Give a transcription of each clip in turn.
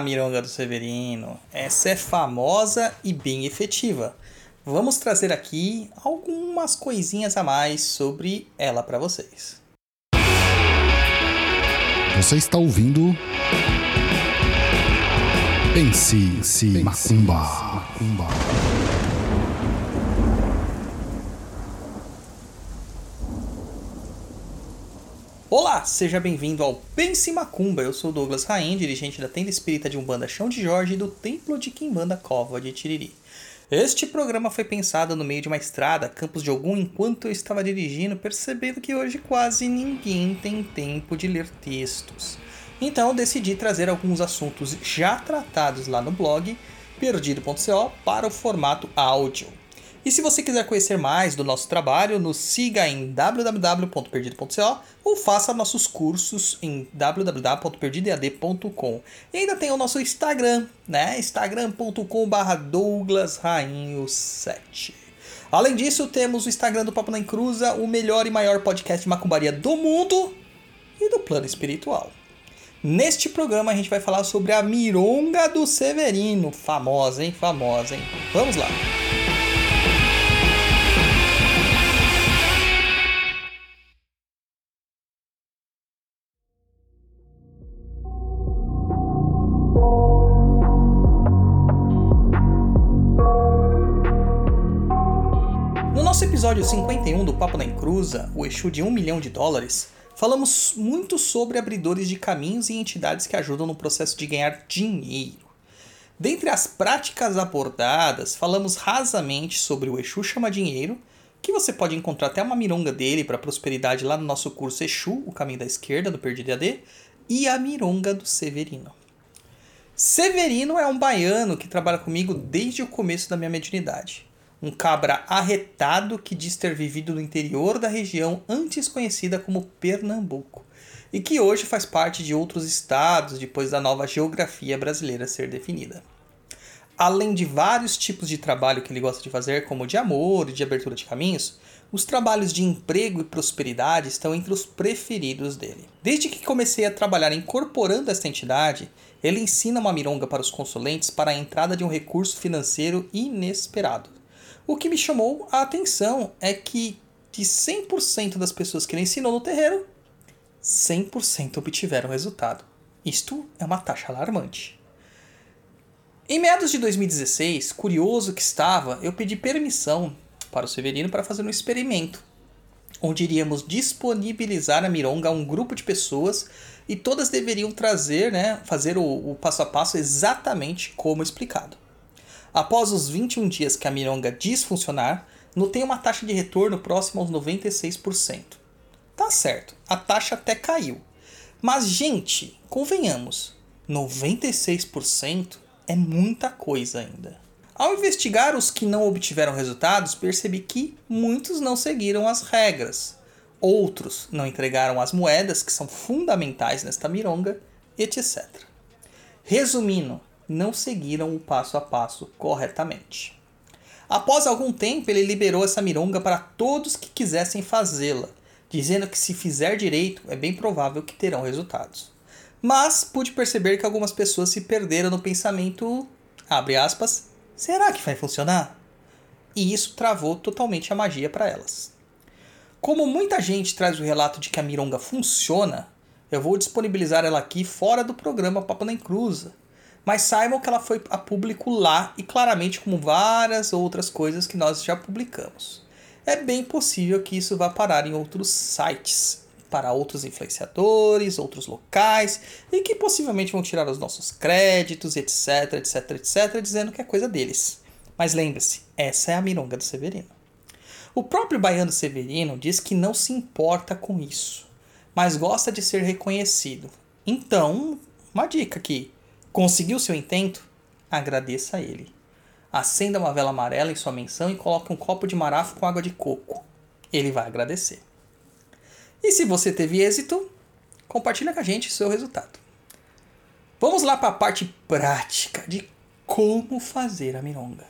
Ah, Mironga do Severino, essa é famosa e bem efetiva. Vamos trazer aqui algumas coisinhas a mais sobre ela para vocês. Você está ouvindo Pense, Pense Macumba. Macumba. Olá, seja bem-vindo ao Pense Macumba. Eu sou Douglas Rain, dirigente da tenda espírita de Umbanda Chão de Jorge e do Templo de Quimbanda Cova de Tiriri. Este programa foi pensado no meio de uma estrada, Campos de Ogum, enquanto eu estava dirigindo, percebendo que hoje quase ninguém tem tempo de ler textos. Então decidi trazer alguns assuntos já tratados lá no blog perdido.co para o formato áudio. E se você quiser conhecer mais do nosso trabalho, nos siga em www.perdido.co ou faça nossos cursos em www.perdidoead.com. E ainda tem o nosso Instagram, né? instagram.com.br douglasrainho7. Além disso, temos o Instagram do Papo na Encruza, o melhor e maior podcast de macumbaria do mundo e do plano espiritual. Neste programa a gente vai falar sobre a Mironga do Severino, famosa, hein? Famosa, hein? Vamos lá! Episódio 51 do Papo na Encruza, o Exu de 1 milhão de dólares, falamos muito sobre abridores de caminhos e entidades que ajudam no processo de ganhar dinheiro. Dentre as práticas abordadas, falamos rasamente sobre o Exu Chama Dinheiro, que você pode encontrar até uma mironga dele para prosperidade lá no nosso curso Exu, o caminho da esquerda, do Perdido AD, e a mironga do Severino. Severino é um baiano que trabalha comigo desde o começo da minha mediunidade um cabra arretado que diz ter vivido no interior da região antes conhecida como Pernambuco, e que hoje faz parte de outros estados depois da nova geografia brasileira ser definida. Além de vários tipos de trabalho que ele gosta de fazer, como de amor e de abertura de caminhos, os trabalhos de emprego e prosperidade estão entre os preferidos dele. Desde que comecei a trabalhar incorporando esta entidade, ele ensina uma mironga para os consulentes para a entrada de um recurso financeiro inesperado. O que me chamou a atenção é que de 100% das pessoas que ele ensinou no terreiro, 100% obtiveram resultado. Isto é uma taxa alarmante. Em meados de 2016, curioso que estava, eu pedi permissão para o Severino para fazer um experimento, onde iríamos disponibilizar a Mironga a um grupo de pessoas e todas deveriam trazer, né, fazer o, o passo a passo exatamente como explicado. Após os 21 dias que a mironga diz funcionar, notei uma taxa de retorno próxima aos 96%. Tá certo, a taxa até caiu. Mas, gente, convenhamos, 96% é muita coisa ainda. Ao investigar os que não obtiveram resultados, percebi que muitos não seguiram as regras. Outros não entregaram as moedas que são fundamentais nesta mironga, etc. Resumindo, não seguiram o passo a passo corretamente. Após algum tempo, ele liberou essa mironga para todos que quisessem fazê-la, dizendo que se fizer direito, é bem provável que terão resultados. Mas pude perceber que algumas pessoas se perderam no pensamento, aspas, será que vai funcionar? E isso travou totalmente a magia para elas. Como muita gente traz o relato de que a mironga funciona, eu vou disponibilizar ela aqui fora do programa Papo na Encruza, mas saibam que ela foi a público lá e claramente como várias outras coisas que nós já publicamos. É bem possível que isso vá parar em outros sites, para outros influenciadores, outros locais, e que possivelmente vão tirar os nossos créditos, etc, etc, etc, dizendo que é coisa deles. Mas lembre-se, essa é a mironga do Severino. O próprio Baiano Severino diz que não se importa com isso, mas gosta de ser reconhecido. Então, uma dica aqui: Conseguiu seu intento? Agradeça a ele. Acenda uma vela amarela em sua menção e coloque um copo de marafo com água de coco. Ele vai agradecer. E se você teve êxito, compartilha com a gente seu resultado. Vamos lá para a parte prática de como fazer a mironga.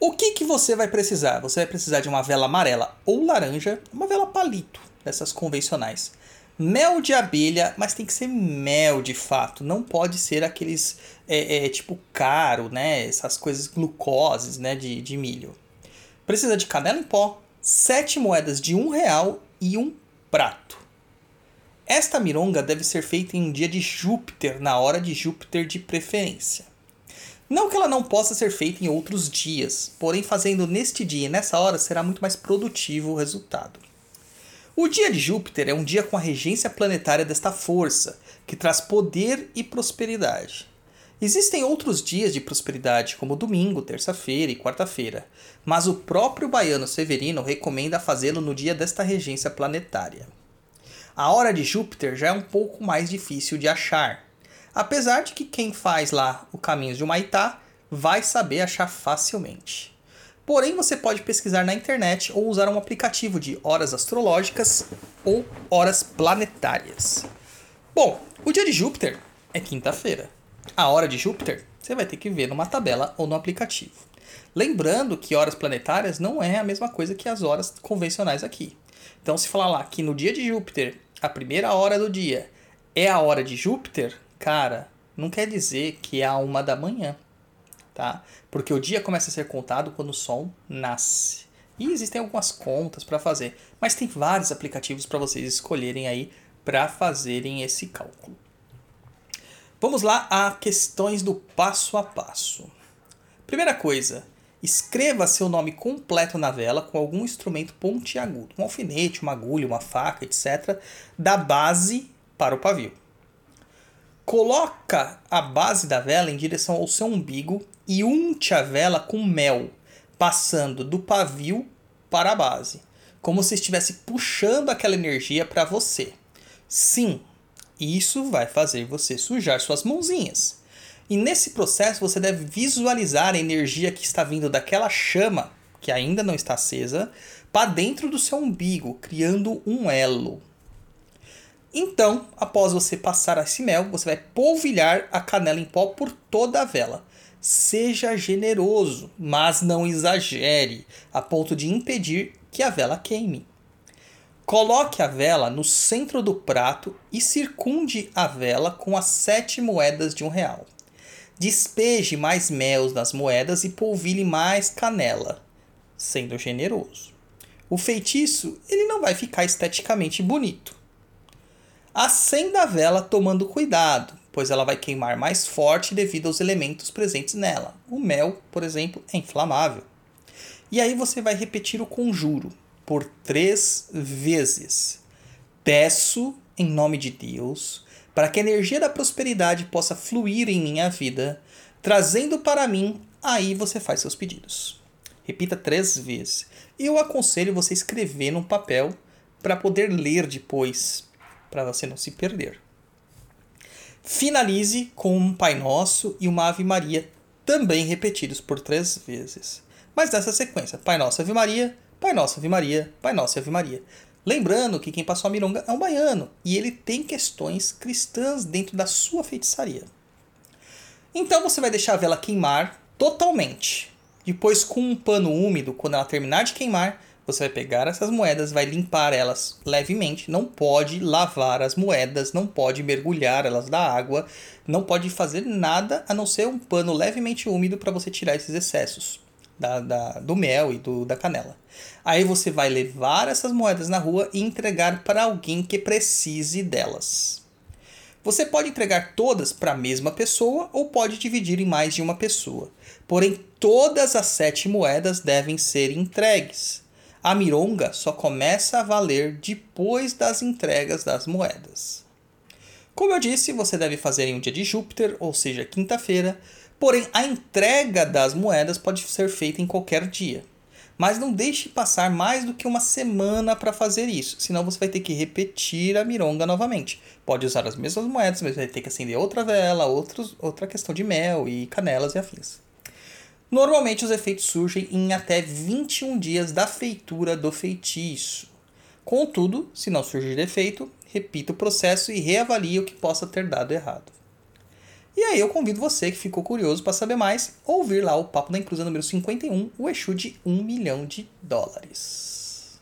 O que, que você vai precisar? Você vai precisar de uma vela amarela ou laranja, uma vela palito, dessas convencionais Mel de abelha, mas tem que ser mel de fato. Não pode ser aqueles é, é, tipo caro, né? Essas coisas glucoses, né? De, de milho. Precisa de canela em pó, sete moedas de um real e um prato. Esta mironga deve ser feita em um dia de Júpiter, na hora de Júpiter de preferência. Não que ela não possa ser feita em outros dias, porém fazendo neste dia e nessa hora será muito mais produtivo o resultado. O dia de Júpiter é um dia com a regência planetária desta força, que traz poder e prosperidade. Existem outros dias de prosperidade, como domingo, terça-feira e quarta-feira, mas o próprio baiano Severino recomenda fazê-lo no dia desta regência planetária. A hora de Júpiter já é um pouco mais difícil de achar, apesar de que quem faz lá o caminho de Humaitá vai saber achar facilmente. Porém, você pode pesquisar na internet ou usar um aplicativo de horas astrológicas ou horas planetárias. Bom, o dia de Júpiter é quinta-feira. A hora de Júpiter você vai ter que ver numa tabela ou no aplicativo. Lembrando que horas planetárias não é a mesma coisa que as horas convencionais aqui. Então, se falar lá que no dia de Júpiter, a primeira hora do dia é a hora de Júpiter, cara, não quer dizer que é a uma da manhã, tá? Porque o dia começa a ser contado quando o Sol nasce. E existem algumas contas para fazer, mas tem vários aplicativos para vocês escolherem aí para fazerem esse cálculo. Vamos lá a questões do passo a passo. Primeira coisa, Escreva seu nome completo na vela com algum instrumento pontiagudo, um alfinete, uma agulha, uma faca, etc., da base para o pavio. Coloca a base da vela em direção ao seu umbigo e unte a vela com mel, passando do pavio para a base, como se estivesse puxando aquela energia para você. Sim, isso vai fazer você sujar suas mãozinhas. E nesse processo você deve visualizar a energia que está vindo daquela chama, que ainda não está acesa, para dentro do seu umbigo, criando um elo. Então, após você passar esse mel, você vai polvilhar a canela em pó por toda a vela. Seja generoso, mas não exagere, a ponto de impedir que a vela queime. Coloque a vela no centro do prato e circunde a vela com as sete moedas de um real. Despeje mais mel nas moedas e polvilhe mais canela, sendo generoso. O feitiço ele não vai ficar esteticamente bonito. Acenda a vela tomando cuidado, pois ela vai queimar mais forte devido aos elementos presentes nela. O mel, por exemplo, é inflamável. E aí você vai repetir o conjuro por três vezes. Peço, em nome de Deus, para que a energia da prosperidade possa fluir em minha vida, trazendo para mim, aí você faz seus pedidos. Repita três vezes. Eu aconselho você escrever num papel para poder ler depois, para você não se perder. Finalize com um Pai Nosso e uma Ave Maria, também repetidos por três vezes. Mas nessa sequência: Pai Nosso, Ave Maria, Pai Nosso, Ave Maria, Pai Nosso, Ave Maria. Lembrando que quem passou a mironga é um baiano e ele tem questões cristãs dentro da sua feitiçaria. Então você vai deixar a vela queimar totalmente. Depois, com um pano úmido, quando ela terminar de queimar, você vai pegar essas moedas, vai limpar elas levemente. Não pode lavar as moedas, não pode mergulhar elas da água, não pode fazer nada a não ser um pano levemente úmido para você tirar esses excessos da, da, do mel e do, da canela. Aí você vai levar essas moedas na rua e entregar para alguém que precise delas. Você pode entregar todas para a mesma pessoa ou pode dividir em mais de uma pessoa. Porém, todas as sete moedas devem ser entregues. A mironga só começa a valer depois das entregas das moedas. Como eu disse, você deve fazer em um dia de Júpiter, ou seja, quinta-feira, Porém, a entrega das moedas pode ser feita em qualquer dia. Mas não deixe passar mais do que uma semana para fazer isso, senão você vai ter que repetir a mironga novamente. Pode usar as mesmas moedas, mas vai ter que acender outra vela, outros, outra questão de mel e canelas e afins. Normalmente os efeitos surgem em até 21 dias da feitura do feitiço. Contudo, se não surgir defeito, repita o processo e reavalie o que possa ter dado errado. E aí eu convido você que ficou curioso para saber mais, ouvir lá o Papo da Inclusão número 51, o Exu de 1 milhão de dólares.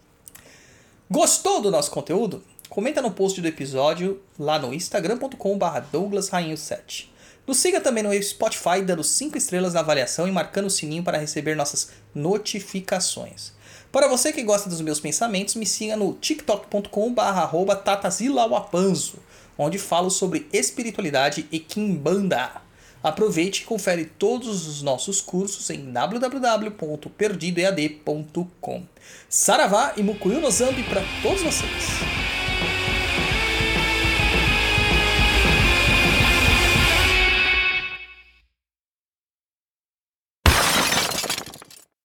Gostou do nosso conteúdo? comenta no post do episódio lá no instagram.com.br douglasrainho7. Nos siga também no Spotify dando 5 estrelas na avaliação e marcando o sininho para receber nossas notificações. Para você que gosta dos meus pensamentos, me siga no tiktok.com.br tatazilauapanzo, onde falo sobre espiritualidade e kimbanda. Aproveite e confere todos os nossos cursos em www.perdidoead.com. Saravá e Mukuyu no Zambi para todos vocês!